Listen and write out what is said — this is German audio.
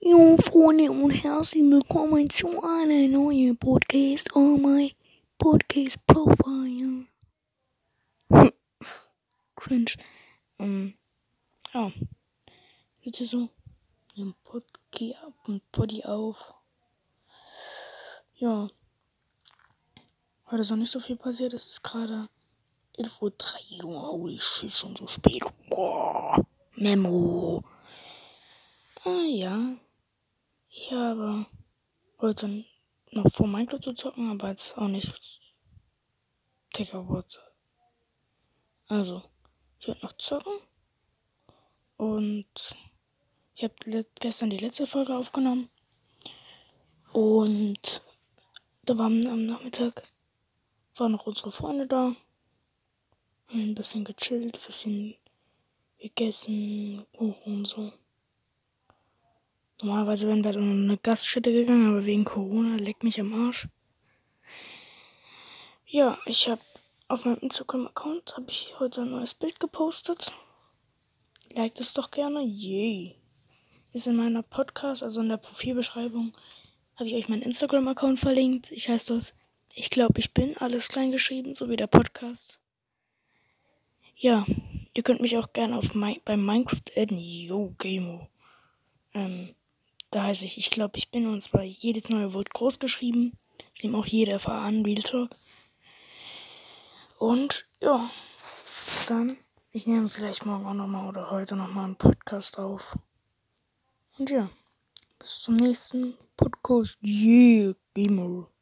Jo, Freunde und herzlich willkommen zu einer neuen Podcast on my Podcast Profile. Cringe. Ähm, ja. Jetzt ist so ein Podki ab und Body auf. Ja. Heute ist noch nicht so viel passiert. Es ist gerade 11.03 Uhr. Holy shit, schon so spät. Boah. Memo. Ah, ja. Ich habe heute noch vor Minecraft zu zocken, aber jetzt auch nicht. Digga, what? Also, ich werde noch zocken. Und ich habe gestern die letzte Folge aufgenommen. Und da waren am Nachmittag waren noch unsere Freunde da. Haben ein bisschen gechillt, ein bisschen gegessen, Kuchen und so. Normalerweise wären wir dann eine Gaststätte gegangen, aber wegen Corona leckt mich am Arsch. Ja, ich habe auf meinem Instagram-Account habe ich heute ein neues Bild gepostet. Like das doch gerne. Yay. Ist in meiner Podcast, also in der Profilbeschreibung, habe ich euch meinen Instagram-Account verlinkt. Ich heiße dort, ich glaube, ich bin alles klein geschrieben, so wie der Podcast. Ja, ihr könnt mich auch gerne auf mein, beim Minecraft adden. Yo, Gamo. Ähm, da heiße ich, ich glaube, ich bin und zwar jedes neue Wort groß geschrieben. Das nimmt auch jeder erfahren, Real Talk. Und ja, bis dann. Ich nehme vielleicht morgen auch nochmal oder heute nochmal einen Podcast auf. Und ja, bis zum nächsten Podcast. Yeah, Gamer.